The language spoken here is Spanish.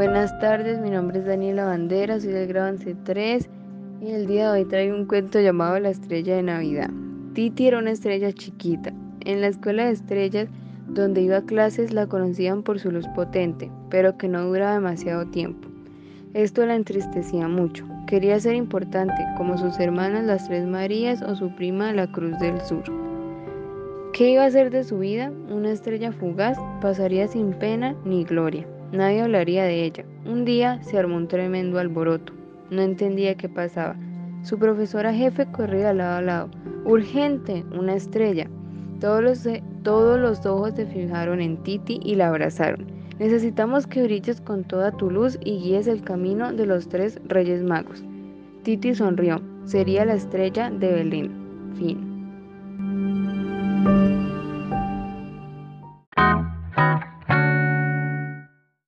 Buenas tardes, mi nombre es Daniela Bandera, soy del grado C3 y el día de hoy traigo un cuento llamado La estrella de Navidad. Titi era una estrella chiquita. En la escuela de estrellas donde iba a clases la conocían por su luz potente, pero que no duraba demasiado tiempo. Esto la entristecía mucho. Quería ser importante, como sus hermanas las Tres Marías o su prima la Cruz del Sur. ¿Qué iba a ser de su vida? Una estrella fugaz pasaría sin pena ni gloria. Nadie hablaría de ella. Un día se armó un tremendo alboroto. No entendía qué pasaba. Su profesora jefe corría lado a lado. ¡Urgente! ¡Una estrella! Todos los, todos los ojos se fijaron en Titi y la abrazaron. Necesitamos que brilles con toda tu luz y guíes el camino de los tres reyes magos. Titi sonrió. Sería la estrella de Belén. Fin.